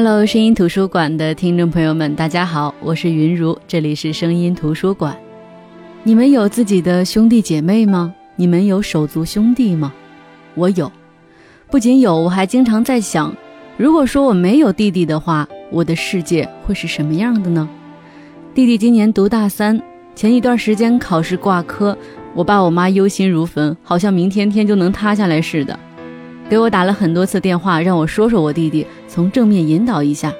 Hello，声音图书馆的听众朋友们，大家好，我是云如，这里是声音图书馆。你们有自己的兄弟姐妹吗？你们有手足兄弟吗？我有，不仅有，我还经常在想，如果说我没有弟弟的话，我的世界会是什么样的呢？弟弟今年读大三，前一段时间考试挂科，我爸我妈忧心如焚，好像明天天就能塌下来似的。给我打了很多次电话，让我说说我弟弟，从正面引导一下。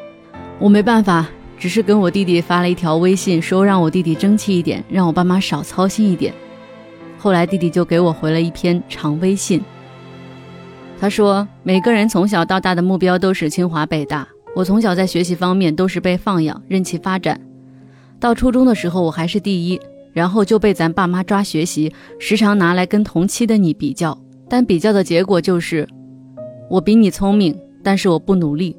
我没办法，只是跟我弟弟发了一条微信，说让我弟弟争气一点，让我爸妈少操心一点。后来弟弟就给我回了一篇长微信。他说：“每个人从小到大的目标都是清华北大。我从小在学习方面都是被放养，任其发展。到初中的时候我还是第一，然后就被咱爸妈抓学习，时常拿来跟同期的你比较。但比较的结果就是。”我比你聪明，但是我不努力。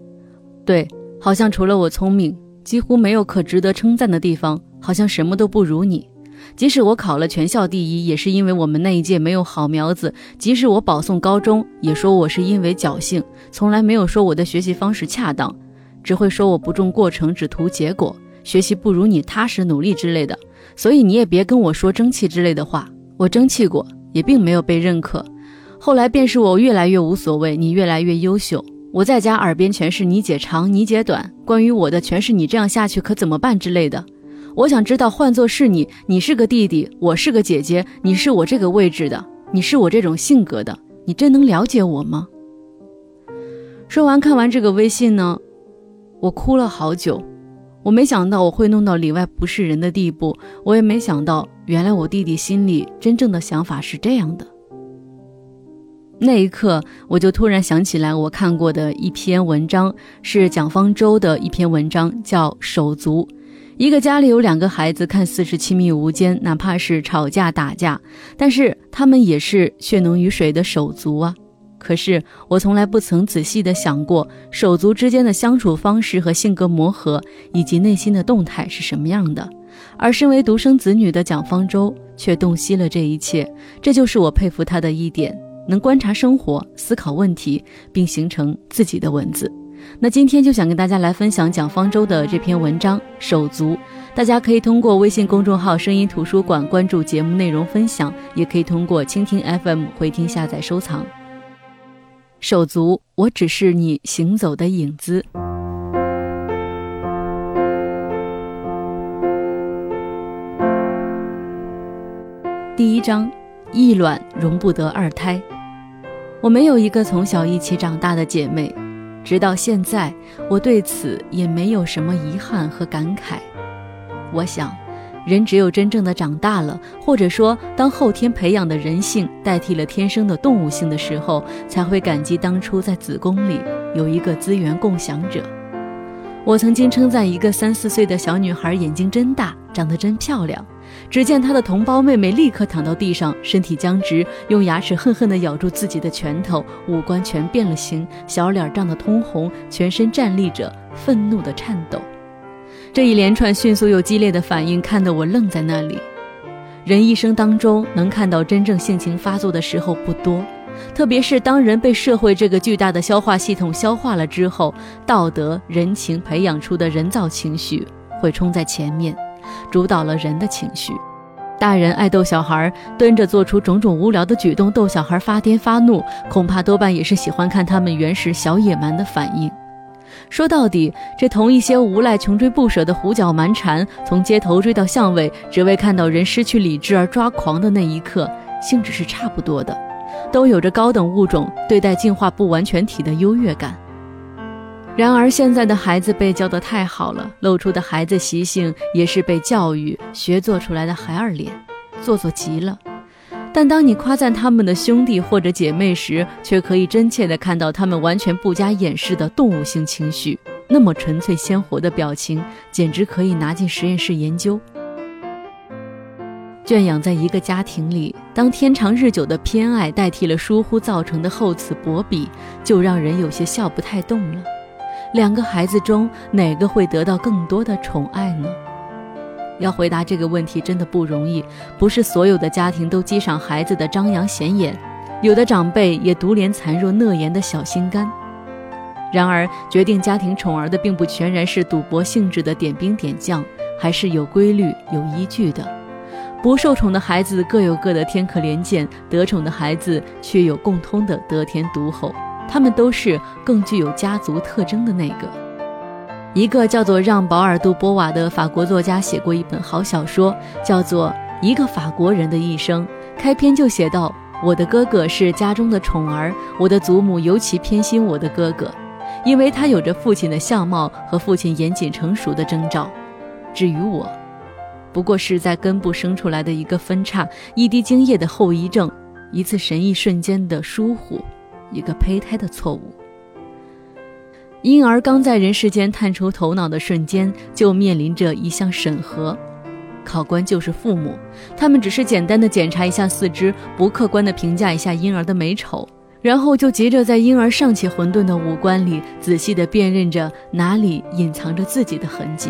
对，好像除了我聪明，几乎没有可值得称赞的地方，好像什么都不如你。即使我考了全校第一，也是因为我们那一届没有好苗子。即使我保送高中，也说我是因为侥幸，从来没有说我的学习方式恰当，只会说我不重过程，只图结果，学习不如你踏实努力之类的。所以你也别跟我说争气之类的话，我争气过，也并没有被认可。后来便是我越来越无所谓，你越来越优秀。我在家耳边全是你姐长，你姐短，关于我的全是你这样下去可怎么办之类的。我想知道，换作是你，你是个弟弟，我是个姐姐，你是我这个位置的，你是我这种性格的，你真能了解我吗？说完，看完这个微信呢，我哭了好久。我没想到我会弄到里外不是人的地步，我也没想到，原来我弟弟心里真正的想法是这样的。那一刻，我就突然想起来，我看过的一篇文章是蒋方舟的一篇文章，叫《手足》。一个家里有两个孩子，看似是亲密无间，哪怕是吵架打架，但是他们也是血浓于水的手足啊。可是我从来不曾仔细的想过，手足之间的相处方式和性格磨合，以及内心的动态是什么样的。而身为独生子女的蒋方舟却洞悉了这一切，这就是我佩服他的一点。能观察生活、思考问题，并形成自己的文字。那今天就想跟大家来分享蒋方舟的这篇文章《手足》。大家可以通过微信公众号“声音图书馆”关注节目内容分享，也可以通过蜻蜓 FM 回听、下载、收藏。手足，我只是你行走的影子。第一章：一卵容不得二胎。我没有一个从小一起长大的姐妹，直到现在，我对此也没有什么遗憾和感慨。我想，人只有真正的长大了，或者说当后天培养的人性代替了天生的动物性的时候，才会感激当初在子宫里有一个资源共享者。我曾经称赞一个三四岁的小女孩眼睛真大，长得真漂亮。只见他的同胞妹妹立刻躺到地上，身体僵直，用牙齿恨恨地咬住自己的拳头，五官全变了形，小脸涨得通红，全身站立着，愤怒地颤抖。这一连串迅速又激烈的反应，看得我愣在那里。人一生当中能看到真正性情发作的时候不多，特别是当人被社会这个巨大的消化系统消化了之后，道德人情培养出的人造情绪会冲在前面。主导了人的情绪，大人爱逗小孩，蹲着做出种种无聊的举动逗小孩发癫发怒，恐怕多半也是喜欢看他们原始小野蛮的反应。说到底，这同一些无赖穷追不舍的胡搅蛮缠，从街头追到巷尾，只为看到人失去理智而抓狂的那一刻，性质是差不多的，都有着高等物种对待进化不完全体的优越感。然而，现在的孩子被教得太好了，露出的孩子习性也是被教育学做出来的孩儿脸，做作极了。但当你夸赞他们的兄弟或者姐妹时，却可以真切地看到他们完全不加掩饰的动物性情绪，那么纯粹鲜活的表情，简直可以拿进实验室研究。圈养在一个家庭里，当天长日久的偏爱代替了疏忽造成的厚此薄彼，就让人有些笑不太动了。两个孩子中哪个会得到更多的宠爱呢？要回答这个问题真的不容易。不是所有的家庭都激赏孩子的张扬显眼，有的长辈也独怜残弱讷言的小心肝。然而，决定家庭宠儿的并不全然是赌博性质的点兵点将，还是有规律、有依据的。不受宠的孩子各有各的天可怜见，得宠的孩子却有共通的得天独厚。他们都是更具有家族特征的那个。一个叫做让·保尔·杜波瓦的法国作家写过一本好小说，叫做《一个法国人的一生》。开篇就写道：“我的哥哥是家中的宠儿，我的祖母尤其偏心我的哥哥。”因为他有着父亲的相貌和父亲严谨成熟的征兆，至于我，不过是在根部生出来的一个分叉，一滴精液的后遗症，一次神异瞬间的疏忽，一个胚胎的错误。婴儿刚在人世间探出头脑的瞬间，就面临着一项审核，考官就是父母，他们只是简单的检查一下四肢，不客观的评价一下婴儿的美丑。然后就急着在婴儿尚且混沌的五官里仔细的辨认着哪里隐藏着自己的痕迹。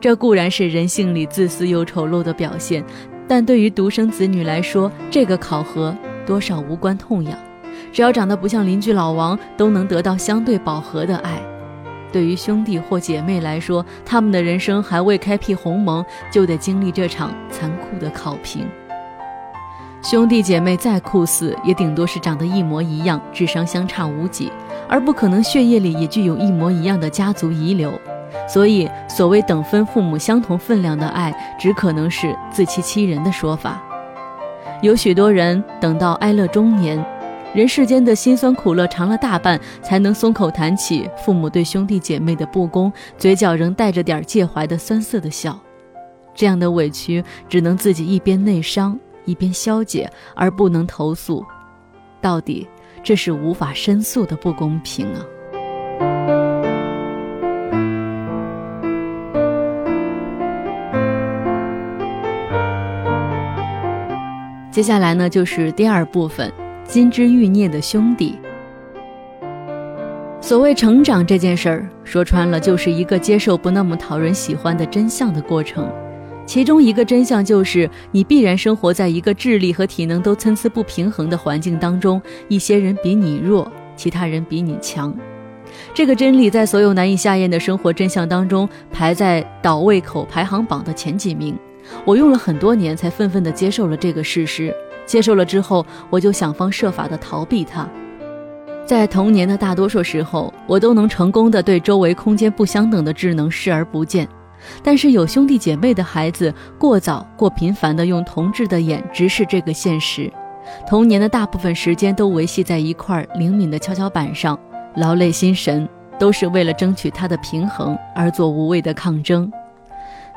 这固然是人性里自私又丑陋的表现，但对于独生子女来说，这个考核多少无关痛痒。只要长得不像邻居老王，都能得到相对饱和的爱。对于兄弟或姐妹来说，他们的人生还未开辟鸿蒙，就得经历这场残酷的考评。兄弟姐妹再酷似，也顶多是长得一模一样，智商相差无几，而不可能血液里也具有一模一样的家族遗留。所以，所谓等分父母相同分量的爱，只可能是自欺欺人的说法。有许多人等到哀乐中年，人世间的辛酸苦乐尝了大半，才能松口谈起父母对兄弟姐妹的不公，嘴角仍带着点介怀的酸涩的笑。这样的委屈，只能自己一边内伤。一边消解而不能投诉，到底这是无法申诉的不公平啊！接下来呢，就是第二部分——金枝玉孽的兄弟。所谓成长这件事儿，说穿了就是一个接受不那么讨人喜欢的真相的过程。其中一个真相就是，你必然生活在一个智力和体能都参差不平衡的环境当中。一些人比你弱，其他人比你强。这个真理在所有难以下咽的生活真相当中，排在倒胃口排行榜的前几名。我用了很多年才愤愤地接受了这个事实。接受了之后，我就想方设法的逃避它。在童年的大多数时候，我都能成功的对周围空间不相等的智能视而不见。但是有兄弟姐妹的孩子，过早、过频繁地用同志的眼直视这个现实，童年的大部分时间都维系在一块灵敏的跷跷板上，劳累心神，都是为了争取它的平衡而做无谓的抗争。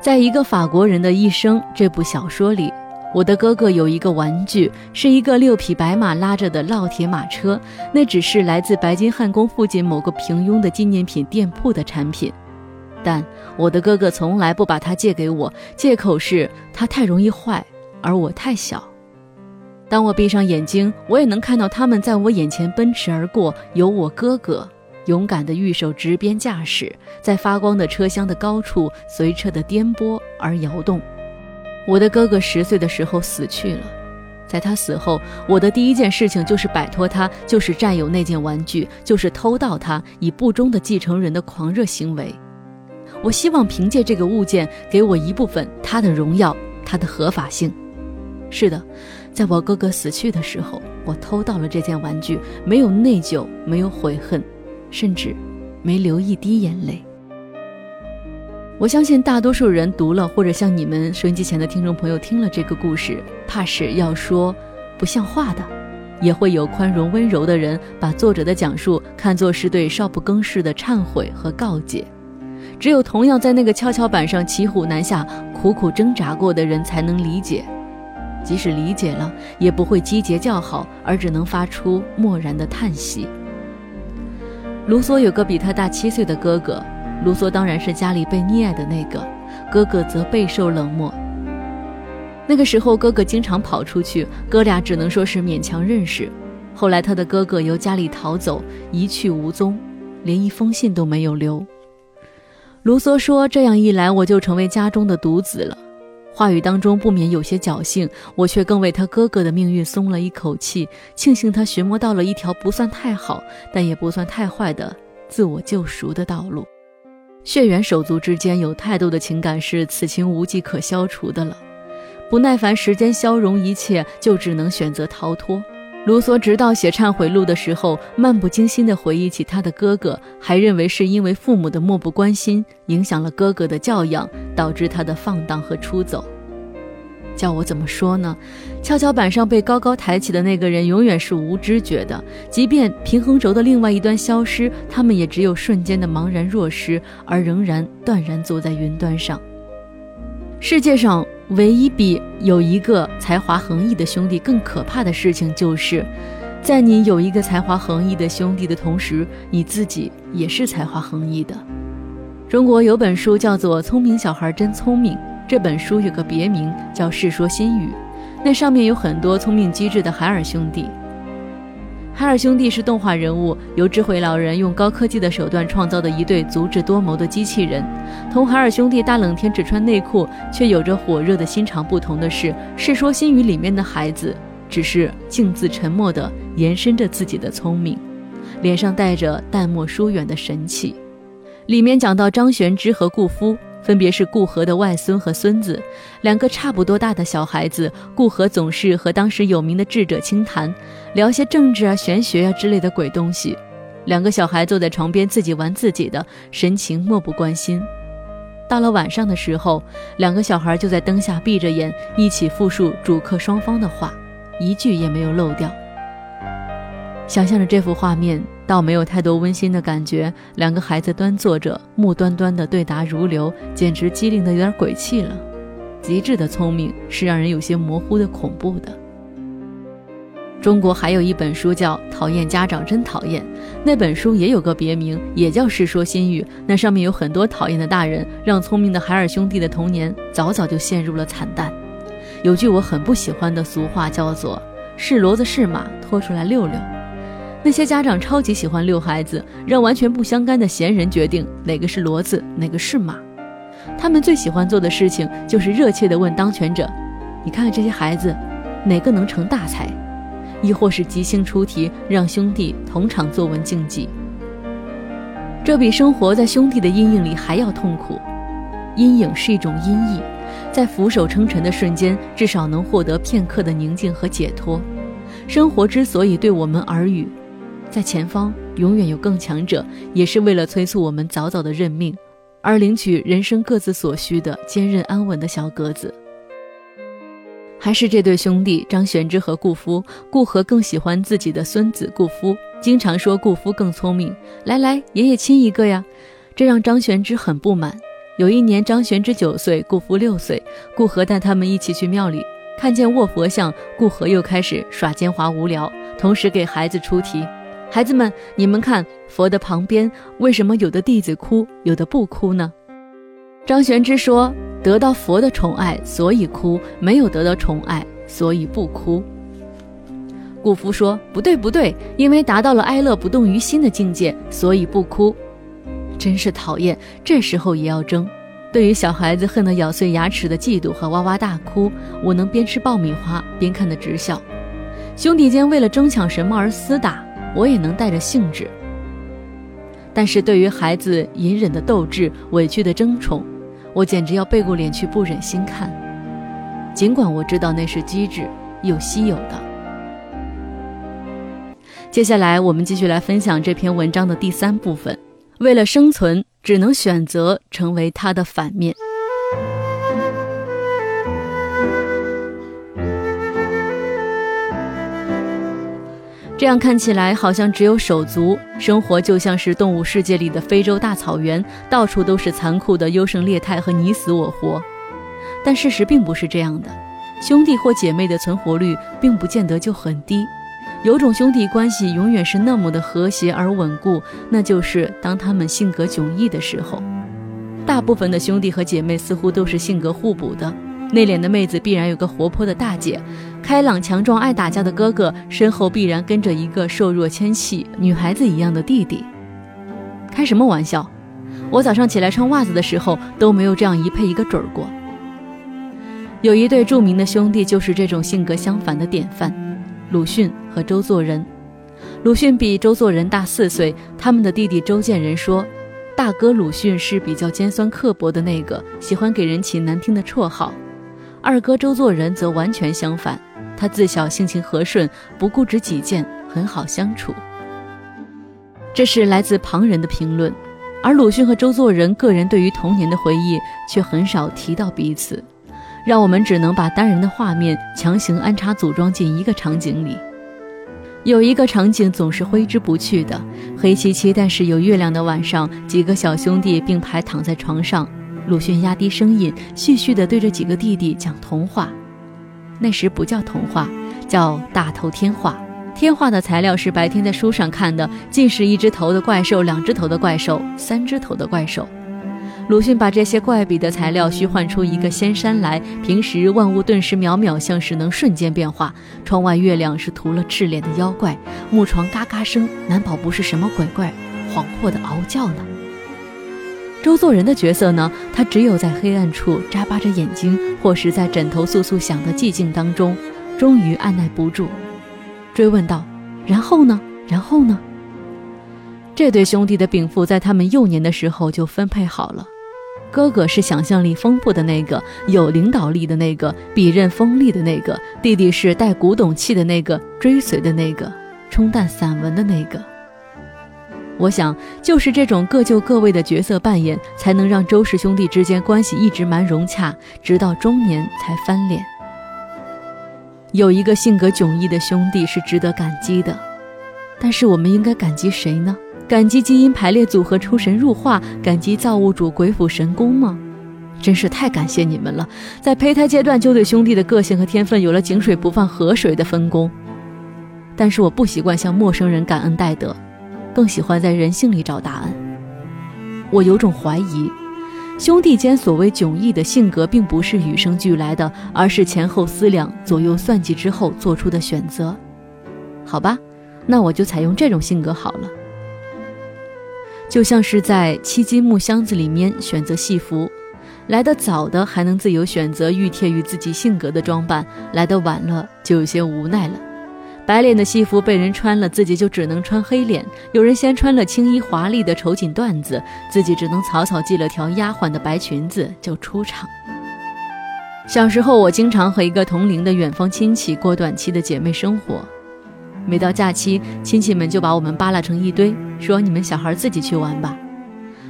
在一个法国人的一生这部小说里，我的哥哥有一个玩具，是一个六匹白马拉着的烙铁马车，那只是来自白金汉宫附近某个平庸的纪念品店铺的产品。但我的哥哥从来不把它借给我，借口是它太容易坏，而我太小。当我闭上眼睛，我也能看到他们在我眼前奔驰而过，有我哥哥勇敢的御手执鞭驾驶，在发光的车厢的高处随车的颠簸而摇动。我的哥哥十岁的时候死去了，在他死后，我的第一件事情就是摆脱他，就是占有那件玩具，就是偷盗他，以不忠的继承人的狂热行为。我希望凭借这个物件给我一部分他的荣耀，他的合法性。是的，在我哥哥死去的时候，我偷到了这件玩具，没有内疚，没有悔恨，甚至没流一滴眼泪。我相信大多数人读了，或者像你们收音机前的听众朋友听了这个故事，怕是要说不像话的，也会有宽容温柔的人把作者的讲述看作是对少不更事的忏悔和告诫。只有同样在那个跷跷板上骑虎难下、苦苦挣扎过的人才能理解，即使理解了，也不会击节叫好，而只能发出漠然的叹息。卢梭有个比他大七岁的哥哥，卢梭当然是家里被溺爱的那个，哥哥则备受冷漠。那个时候，哥哥经常跑出去，哥俩只能说是勉强认识。后来，他的哥哥由家里逃走，一去无踪，连一封信都没有留。卢梭说：“这样一来，我就成为家中的独子了。话语当中不免有些侥幸，我却更为他哥哥的命运松了一口气，庆幸他寻摸到了一条不算太好，但也不算太坏的自我救赎的道路。血缘手足之间有太多的情感是此情无计可消除的了，不耐烦时间消融一切，就只能选择逃脱。卢梭直到写忏悔录的时候，漫不经心地回忆起他的哥哥，还认为是因为父母的漠不关心影响了哥哥的教养，导致他的放荡和出走。叫我怎么说呢？跷跷板上被高高抬起的那个人永远是无知觉的，即便平衡轴的另外一端消失，他们也只有瞬间的茫然若失，而仍然断然坐在云端上。世界上唯一比有一个才华横溢的兄弟更可怕的事情，就是在你有一个才华横溢的兄弟的同时，你自己也是才华横溢的。中国有本书叫做《聪明小孩真聪明》。这本书有个别名叫《世说新语》，那上面有很多聪明机智的海尔兄弟。海尔兄弟是动画人物，由智慧老人用高科技的手段创造的一对足智多谋的机器人。同海尔兄弟大冷天只穿内裤却有着火热的心肠不同的是，《世说新语》里面的孩子只是静自沉默地延伸着自己的聪明，脸上带着淡漠疏远的神气。里面讲到张玄之和顾夫。分别是顾河的外孙和孙子，两个差不多大的小孩子。顾河总是和当时有名的智者倾谈，聊些政治啊、玄学啊之类的鬼东西。两个小孩坐在床边自己玩自己的，神情漠不关心。到了晚上的时候，两个小孩就在灯下闭着眼，一起复述主客双方的话，一句也没有漏掉。想象着这幅画面，倒没有太多温馨的感觉。两个孩子端坐着，目端端的对答如流，简直机灵的有点鬼气了。极致的聪明是让人有些模糊的恐怖的。中国还有一本书叫《讨厌家长真讨厌》，那本书也有个别名，也叫《世说新语》。那上面有很多讨厌的大人，让聪明的海尔兄弟的童年早早就陷入了惨淡。有句我很不喜欢的俗话，叫做“是骡子是马，拖出来溜溜”。那些家长超级喜欢遛孩子，让完全不相干的闲人决定哪个是骡子，哪个是马。他们最喜欢做的事情就是热切地问当权者：“你看看这些孩子，哪个能成大才？”亦或是即兴出题，让兄弟同场作文竞技。这比生活在兄弟的阴影里还要痛苦。阴影是一种阴翳，在俯首称臣的瞬间，至少能获得片刻的宁静和解脱。生活之所以对我们耳语。在前方永远有更强者，也是为了催促我们早早的认命，而领取人生各自所需的坚韧安稳的小格子。还是这对兄弟张玄之和顾夫，顾和更喜欢自己的孙子顾夫，经常说顾夫更聪明。来来，爷爷亲一个呀，这让张玄之很不满。有一年，张玄之九岁，顾夫六岁，顾和带他们一起去庙里，看见卧佛像，顾和又开始耍奸猾无聊，同时给孩子出题。孩子们，你们看佛的旁边，为什么有的弟子哭，有的不哭呢？张玄之说：“得到佛的宠爱，所以哭；没有得到宠爱，所以不哭。”顾夫说：“不对，不对，因为达到了哀乐不动于心的境界，所以不哭。”真是讨厌，这时候也要争。对于小孩子恨得咬碎牙齿的嫉妒和哇哇大哭，我能边吃爆米花边看得直笑。兄弟间为了争抢什么而厮打。我也能带着兴致，但是对于孩子隐忍的斗志、委屈的争宠，我简直要背过脸去不忍心看。尽管我知道那是机智又稀有的。接下来，我们继续来分享这篇文章的第三部分：为了生存，只能选择成为它的反面。这样看起来好像只有手足生活，就像是动物世界里的非洲大草原，到处都是残酷的优胜劣汰和你死我活。但事实并不是这样的，兄弟或姐妹的存活率并不见得就很低。有种兄弟关系永远是那么的和谐而稳固，那就是当他们性格迥异的时候。大部分的兄弟和姐妹似乎都是性格互补的。内敛的妹子必然有个活泼的大姐，开朗强壮爱打架的哥哥身后必然跟着一个瘦弱纤细女孩子一样的弟弟。开什么玩笑？我早上起来穿袜子的时候都没有这样一配一个准儿过。有一对著名的兄弟就是这种性格相反的典范，鲁迅和周作人。鲁迅比周作人大四岁，他们的弟弟周建人说，大哥鲁迅是比较尖酸刻薄的那个，喜欢给人起难听的绰号；二哥周作人则完全相反，他自小性情和顺，不固执己见，很好相处。这是来自旁人的评论，而鲁迅和周作人个人对于童年的回忆却很少提到彼此。让我们只能把单人的画面强行安插组装进一个场景里。有一个场景总是挥之不去的，黑漆漆但是有月亮的晚上，几个小兄弟并排躺在床上，鲁迅压低声音，絮絮地对着几个弟弟讲童话。那时不叫童话，叫大头天画。天画的材料是白天在书上看的，尽是一只头的怪兽，两只头的怪兽，三只头的怪兽。鲁迅把这些怪笔的材料虚幻出一个仙山来，平时万物顿时渺渺，像是能瞬间变化。窗外月亮是涂了赤脸的妖怪，木床嘎嘎声，难保不是什么鬼怪恍惚的嗷叫呢。周作人的角色呢？他只有在黑暗处眨巴着眼睛，或是在枕头簌簌响的寂静当中，终于按耐不住，追问道：“然后呢？然后呢？”这对兄弟的禀赋在他们幼年的时候就分配好了。哥哥是想象力丰富的那个，有领导力的那个，笔刃锋利的那个；弟弟是带古董气的那个，追随的那个，冲淡散文的那个。我想，就是这种各就各位的角色扮演，才能让周氏兄弟之间关系一直蛮融洽，直到中年才翻脸。有一个性格迥异的兄弟是值得感激的，但是我们应该感激谁呢？感激基因排列组合出神入化，感激造物主鬼斧神工吗？真是太感谢你们了！在胚胎阶段就对兄弟的个性和天分有了井水不犯河水的分工。但是我不习惯向陌生人感恩戴德，更喜欢在人性里找答案。我有种怀疑，兄弟间所谓迥异的性格，并不是与生俱来的，而是前后思量、左右算计之后做出的选择。好吧，那我就采用这种性格好了。就像是在七金木箱子里面选择戏服，来得早的还能自由选择熨贴于自己性格的装扮，来得晚了就有些无奈了。白脸的戏服被人穿了，自己就只能穿黑脸；有人先穿了青衣华丽的绸锦缎子，自己只能草草系了条丫鬟的白裙子就出场。小时候，我经常和一个同龄的远方亲戚过短期的姐妹生活。每到假期，亲戚们就把我们扒拉成一堆，说你们小孩自己去玩吧。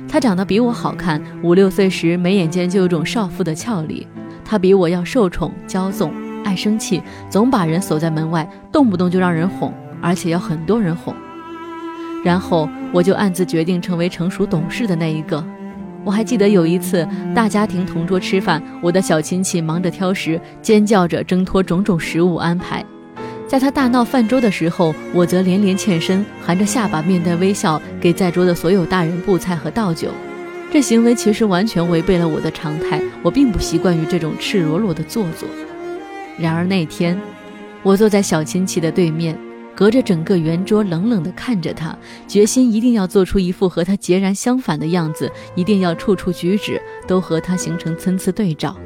他长得比我好看，五六岁时眉眼间就有种少妇的俏丽。他比我要受宠骄纵，爱生气，总把人锁在门外，动不动就让人哄，而且要很多人哄。然后我就暗自决定成为成熟懂事的那一个。我还记得有一次大家庭同桌吃饭，我的小亲戚忙着挑食，尖叫着挣脱种种食物安排。在他大闹饭桌的时候，我则连连欠身，含着下巴，面带微笑，给在桌的所有大人布菜和倒酒。这行为其实完全违背了我的常态，我并不习惯于这种赤裸裸的做作。然而那天，我坐在小亲戚的对面，隔着整个圆桌，冷冷地看着他，决心一定要做出一副和他截然相反的样子，一定要处处举止都和他形成参差对照。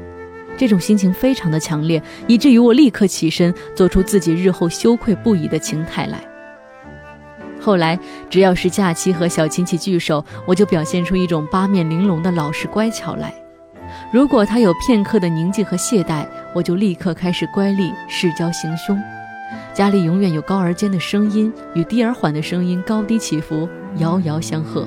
这种心情非常的强烈，以至于我立刻起身，做出自己日后羞愧不已的情态来。后来，只要是假期和小亲戚聚首，我就表现出一种八面玲珑的老实乖巧来。如果他有片刻的宁静和懈怠，我就立刻开始乖戾视交行凶。家里永远有高而尖的声音与低而缓的声音高低起伏，遥遥相和。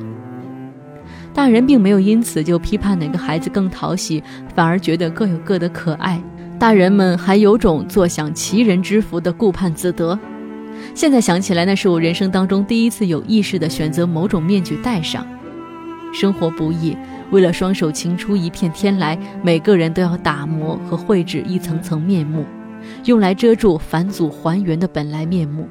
大人并没有因此就批判哪个孩子更讨喜，反而觉得各有各的可爱。大人们还有种坐享其人之福的顾盼自得。现在想起来，那是我人生当中第一次有意识地选择某种面具戴上。生活不易，为了双手擎出一片天来，每个人都要打磨和绘制一层层面目，用来遮住返祖还原的本来面目。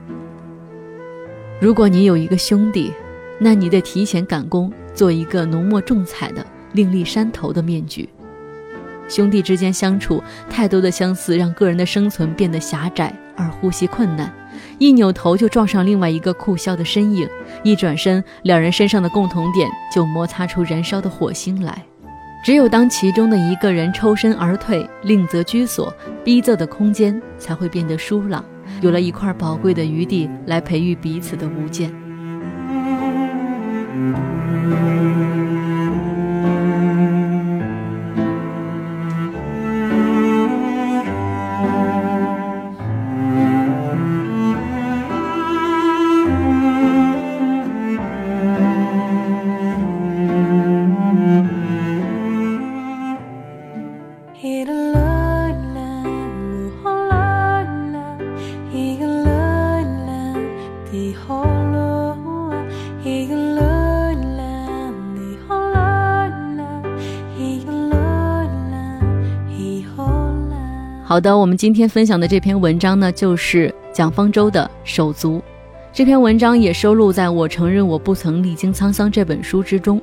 如果你有一个兄弟，那你得提前赶工。做一个浓墨重彩的另立山头的面具。兄弟之间相处，太多的相似让个人的生存变得狭窄而呼吸困难。一扭头就撞上另外一个酷肖的身影，一转身，两人身上的共同点就摩擦出燃烧的火星来。只有当其中的一个人抽身而退，另择居所，逼仄的空间才会变得舒朗，有了一块宝贵的余地来培育彼此的无间。好的，我们今天分享的这篇文章呢，就是蒋方舟的《手足》。这篇文章也收录在我承认我不曾历经沧桑这本书之中。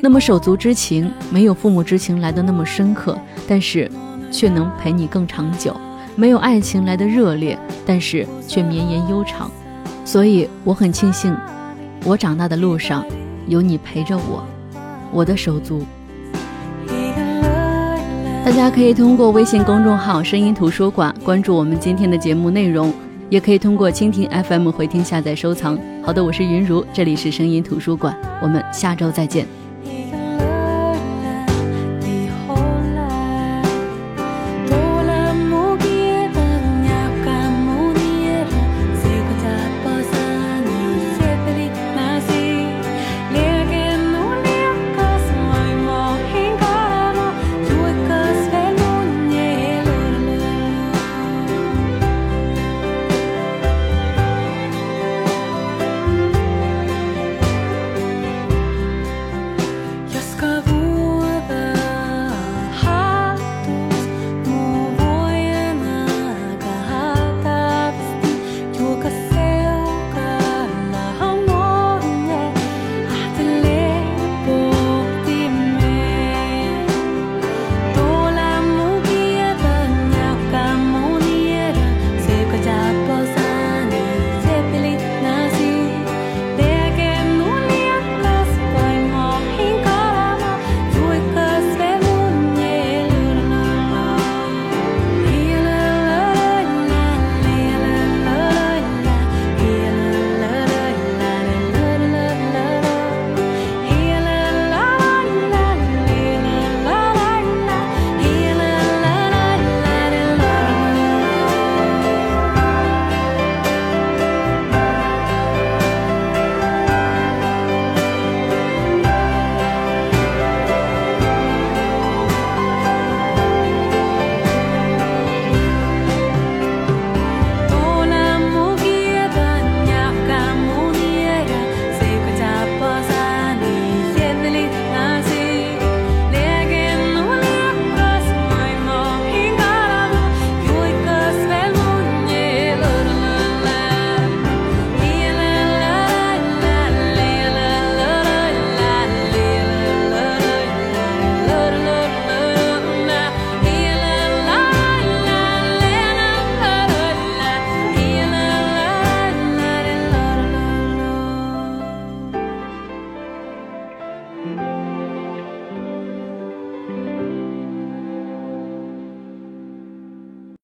那么，手足之情没有父母之情来的那么深刻，但是却能陪你更长久；没有爱情来的热烈，但是却绵延悠长。所以，我很庆幸，我长大的路上有你陪着我，我的手足。大家可以通过微信公众号“声音图书馆”关注我们今天的节目内容，也可以通过蜻蜓 FM 回听、下载、收藏。好的，我是云如，这里是声音图书馆，我们下周再见。